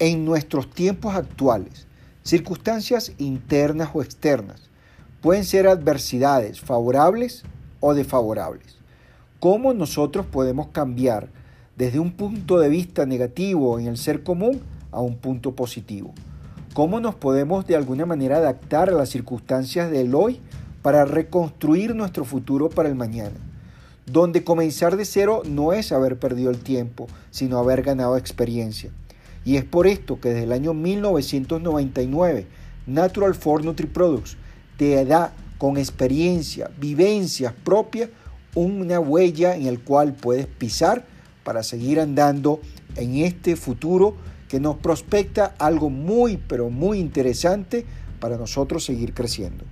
En nuestros tiempos actuales, circunstancias internas o externas pueden ser adversidades favorables o desfavorables. ¿Cómo nosotros podemos cambiar desde un punto de vista negativo en el ser común a un punto positivo? ¿Cómo nos podemos de alguna manera adaptar a las circunstancias del hoy para reconstruir nuestro futuro para el mañana? Donde comenzar de cero no es haber perdido el tiempo, sino haber ganado experiencia. Y es por esto que desde el año 1999 Natural for Nutri Products te da con experiencia, vivencias propias, una huella en el cual puedes pisar para seguir andando en este futuro que nos prospecta algo muy, pero muy interesante para nosotros seguir creciendo.